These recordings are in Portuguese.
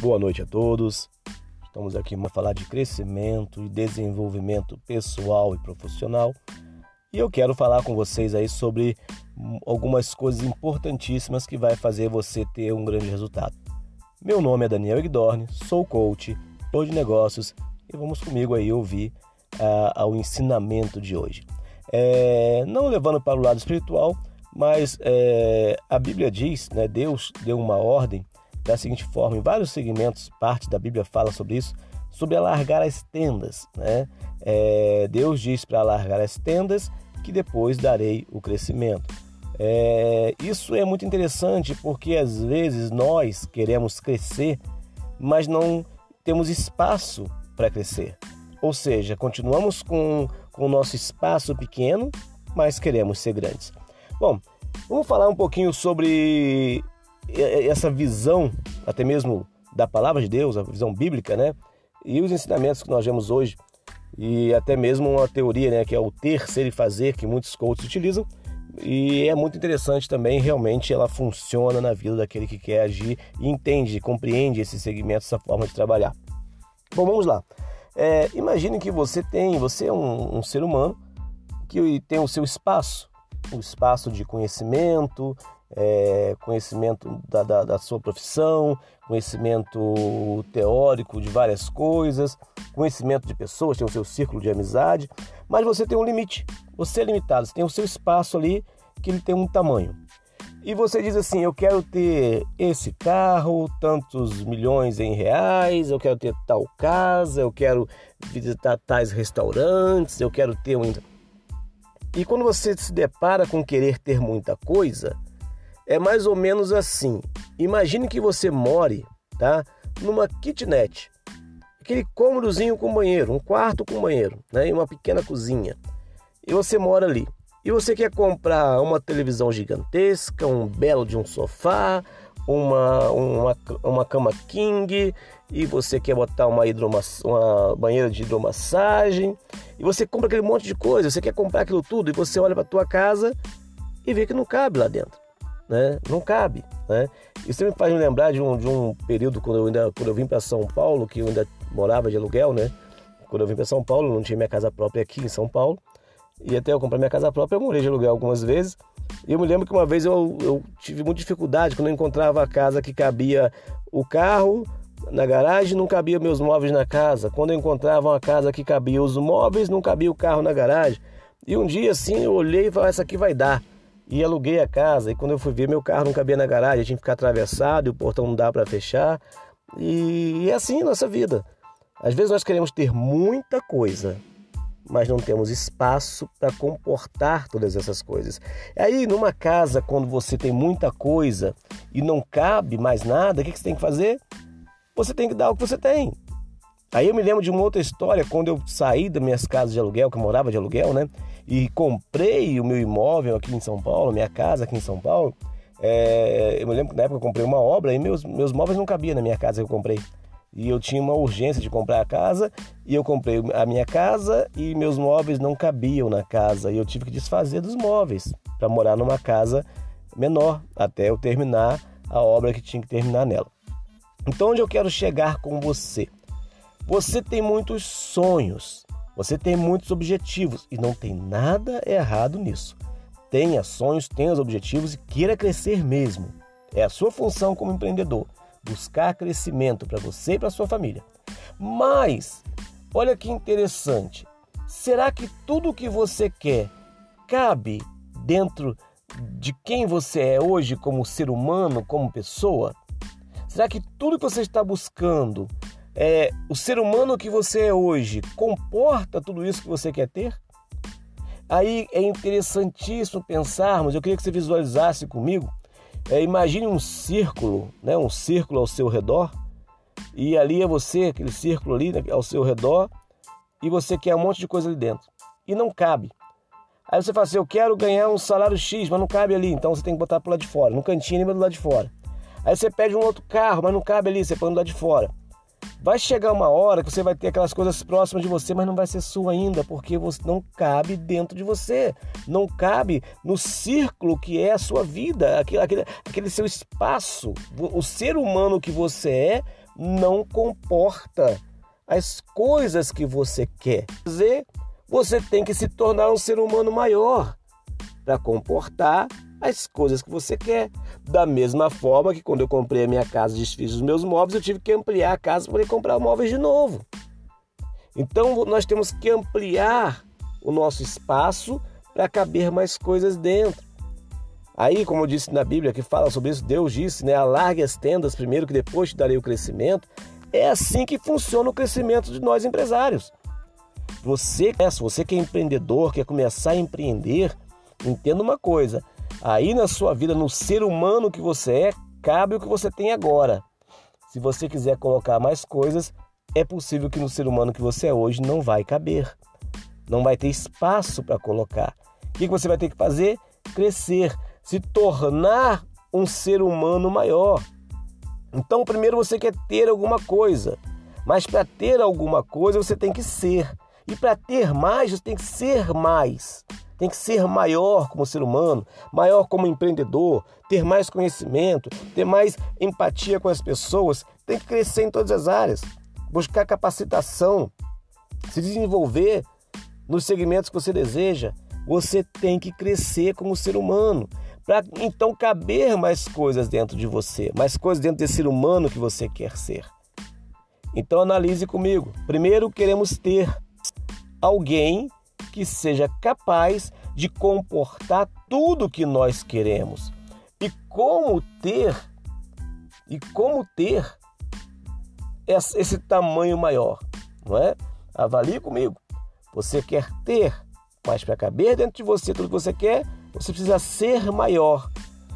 Boa noite a todos. Estamos aqui para falar de crescimento e desenvolvimento pessoal e profissional. E eu quero falar com vocês aí sobre algumas coisas importantíssimas que vai fazer você ter um grande resultado. Meu nome é Daniel Igdorne, sou coach, tô de negócios e vamos comigo aí ouvir uh, o ensinamento de hoje. É, não levando para o lado espiritual, mas é, a Bíblia diz, né, Deus deu uma ordem da seguinte forma, em vários segmentos, parte da Bíblia fala sobre isso, sobre alargar as tendas. Né? É, Deus diz para alargar as tendas que depois darei o crescimento. É, isso é muito interessante porque às vezes nós queremos crescer, mas não temos espaço para crescer. Ou seja, continuamos com, com o nosso espaço pequeno, mas queremos ser grandes. Bom, vamos falar um pouquinho sobre essa visão, até mesmo da palavra de Deus, a visão bíblica, né? E os ensinamentos que nós vemos hoje, e até mesmo uma teoria, né, que é o ter, ser e fazer, que muitos coaches utilizam, e é muito interessante também, realmente ela funciona na vida daquele que quer agir e entende, compreende esse segmento, essa forma de trabalhar. Bom, vamos lá. É, imagine que você tem, você é um, um ser humano que tem o seu espaço, o espaço de conhecimento, é, conhecimento da, da, da, sua profissão, conhecimento teórico de várias coisas, conhecimento de pessoas, tem o seu círculo de amizade, mas você tem um limite, você é limitado, você tem o seu espaço ali que ele tem um tamanho. E você diz assim: eu quero ter esse carro, tantos milhões em reais, eu quero ter tal casa, eu quero visitar tais restaurantes, eu quero ter um. E quando você se depara com querer ter muita coisa, é mais ou menos assim. Imagine que você more, tá? Numa kitnet. Aquele cômodozinho com banheiro, um quarto com banheiro, né? E uma pequena cozinha. E você mora ali. E você quer comprar uma televisão gigantesca, um belo de um sofá, uma, uma, uma cama king, e você quer botar uma, uma banheira de hidromassagem, e você compra aquele monte de coisa, você quer comprar aquilo tudo, e você olha para tua casa e vê que não cabe lá dentro né? Não cabe, né? Isso me faz me lembrar de um, de um período quando eu ainda quando eu vim para São Paulo, que eu ainda morava de aluguel, né? Quando eu vim para São Paulo, não tinha minha casa própria aqui em São Paulo. E até eu comprar minha casa própria, eu morei de aluguel algumas vezes. E eu me lembro que uma vez eu, eu tive muita dificuldade quando eu encontrava a casa que cabia o carro na garagem, não cabia meus móveis na casa. Quando eu encontrava uma casa que cabia os móveis, não cabia o carro na garagem. E um dia assim eu olhei e falei: essa aqui vai dar e aluguei a casa. E quando eu fui ver, meu carro não cabia na garagem, tinha que ficar atravessado e o portão não dá para fechar. E, é assim a nossa vida. Às vezes nós queremos ter muita coisa, mas não temos espaço para comportar todas essas coisas. Aí, numa casa, quando você tem muita coisa e não cabe mais nada, o que você tem que fazer? Você tem que dar o que você tem. Aí eu me lembro de uma outra história, quando eu saí das minhas casas de aluguel, que eu morava de aluguel, né? E comprei o meu imóvel aqui em São Paulo, minha casa aqui em São Paulo. É, eu me lembro que na época eu comprei uma obra e meus, meus móveis não cabiam na minha casa que eu comprei. E eu tinha uma urgência de comprar a casa e eu comprei a minha casa e meus móveis não cabiam na casa. E eu tive que desfazer dos móveis para morar numa casa menor até eu terminar a obra que tinha que terminar nela. Então, onde eu quero chegar com você? Você tem muitos sonhos, você tem muitos objetivos e não tem nada errado nisso. Tenha sonhos, tenha os objetivos e queira crescer mesmo. É a sua função como empreendedor buscar crescimento para você e para sua família. Mas, olha que interessante. Será que tudo o que você quer cabe dentro de quem você é hoje como ser humano, como pessoa? Será que tudo que você está buscando é, o ser humano que você é hoje comporta tudo isso que você quer ter? Aí é interessantíssimo pensarmos, eu queria que você visualizasse comigo, é, imagine um círculo, né, um círculo ao seu redor, e ali é você, aquele círculo ali né, ao seu redor, e você quer um monte de coisa ali dentro, e não cabe. Aí você fala assim, eu quero ganhar um salário X, mas não cabe ali, então você tem que botar para lado de fora, no cantinho ali do lado de fora. Aí você pede um outro carro, mas não cabe ali, você põe do lado de fora. Vai chegar uma hora que você vai ter aquelas coisas próximas de você, mas não vai ser sua ainda, porque você não cabe dentro de você, não cabe no círculo que é a sua vida, aquele, aquele, aquele seu espaço. O ser humano que você é, não comporta as coisas que você quer você tem que se tornar um ser humano maior para comportar as coisas que você quer. Da mesma forma que quando eu comprei a minha casa e desfiz os meus móveis, eu tive que ampliar a casa para poder comprar móveis de novo. Então nós temos que ampliar o nosso espaço para caber mais coisas dentro. Aí, como eu disse na Bíblia, que fala sobre isso, Deus disse, né? Alargue as tendas primeiro, que depois te darei o crescimento. É assim que funciona o crescimento de nós empresários. Você, se você que é empreendedor, quer começar a empreender, entenda uma coisa: aí na sua vida, no ser humano que você é, cabe o que você tem agora. Se você quiser colocar mais coisas, é possível que no ser humano que você é hoje não vai caber. Não vai ter espaço para colocar. O que você vai ter que fazer? Crescer, se tornar um ser humano maior. Então, primeiro você quer ter alguma coisa, mas para ter alguma coisa você tem que ser. E para ter mais, você tem que ser mais. Tem que ser maior como ser humano, maior como empreendedor, ter mais conhecimento, ter mais empatia com as pessoas, tem que crescer em todas as áreas, buscar capacitação, se desenvolver nos segmentos que você deseja. Você tem que crescer como ser humano para então caber mais coisas dentro de você, mais coisas dentro desse ser humano que você quer ser. Então analise comigo. Primeiro queremos ter alguém que seja capaz de comportar tudo que nós queremos. E como ter e como ter esse tamanho maior, não é? Avalie comigo. Você quer ter, mas para caber dentro de você tudo que você quer, você precisa ser maior.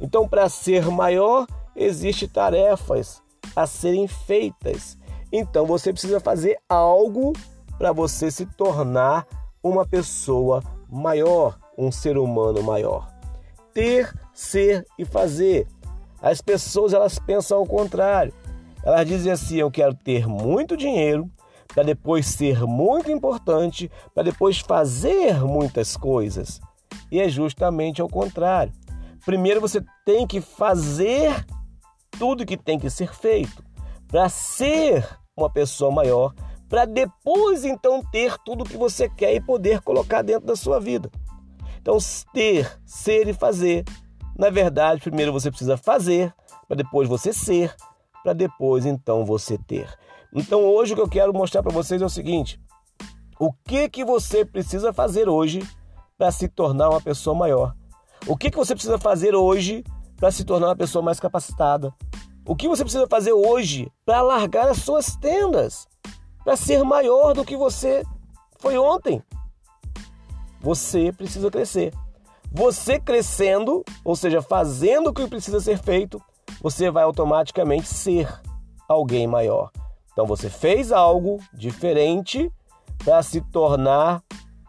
Então, para ser maior, existem tarefas a serem feitas. Então, você precisa fazer algo para você se tornar uma pessoa maior, um ser humano maior. Ter, ser e fazer. As pessoas elas pensam ao contrário. Elas dizem assim: eu quero ter muito dinheiro para depois ser muito importante, para depois fazer muitas coisas. E é justamente ao contrário. Primeiro você tem que fazer tudo que tem que ser feito para ser uma pessoa maior, para depois então ter tudo que você quer e poder colocar dentro da sua vida. Então, ter, ser e fazer. Na verdade, primeiro você precisa fazer, para depois você ser, para depois então você ter. Então, hoje o que eu quero mostrar para vocês é o seguinte: o que que você precisa fazer hoje para se tornar uma pessoa maior? O que que você precisa fazer hoje para se tornar uma pessoa mais capacitada? O que você precisa fazer hoje para largar as suas tendas? Para ser maior do que você foi ontem. Você precisa crescer. Você crescendo, ou seja, fazendo o que precisa ser feito, você vai automaticamente ser alguém maior. Então você fez algo diferente para se tornar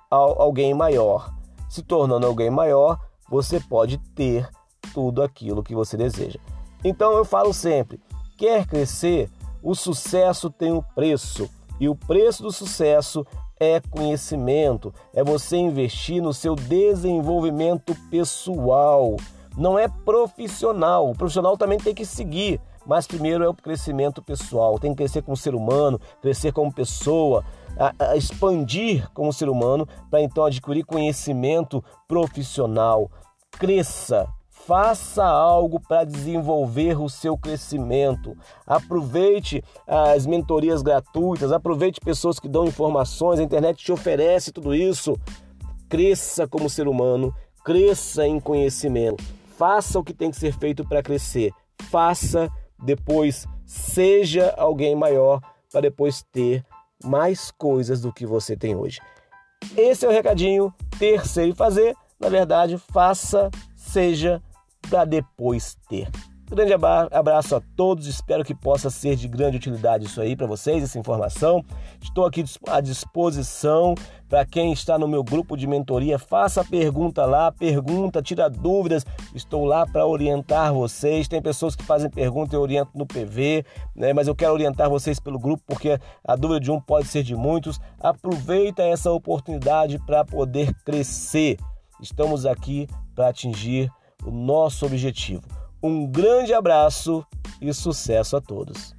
alguém maior. Se tornando alguém maior, você pode ter tudo aquilo que você deseja. Então eu falo sempre: quer crescer? O sucesso tem um preço. E o preço do sucesso é conhecimento, é você investir no seu desenvolvimento pessoal. Não é profissional. O profissional também tem que seguir, mas primeiro é o crescimento pessoal. Tem que crescer como ser humano, crescer como pessoa, a, a expandir como ser humano para então adquirir conhecimento profissional. Cresça, Faça algo para desenvolver o seu crescimento. Aproveite as mentorias gratuitas, aproveite pessoas que dão informações, a internet te oferece tudo isso. Cresça como ser humano, cresça em conhecimento. Faça o que tem que ser feito para crescer. Faça, depois seja alguém maior para depois ter mais coisas do que você tem hoje. Esse é o recadinho, ter, ser e fazer. Na verdade, faça, seja para depois ter. Grande abraço a todos, espero que possa ser de grande utilidade isso aí para vocês, essa informação. Estou aqui à disposição para quem está no meu grupo de mentoria. Faça pergunta lá, pergunta, tira dúvidas. Estou lá para orientar vocês. Tem pessoas que fazem pergunta e eu oriento no PV, né? mas eu quero orientar vocês pelo grupo porque a dúvida de um pode ser de muitos. Aproveita essa oportunidade para poder crescer. Estamos aqui para atingir o nosso objetivo. Um grande abraço e sucesso a todos!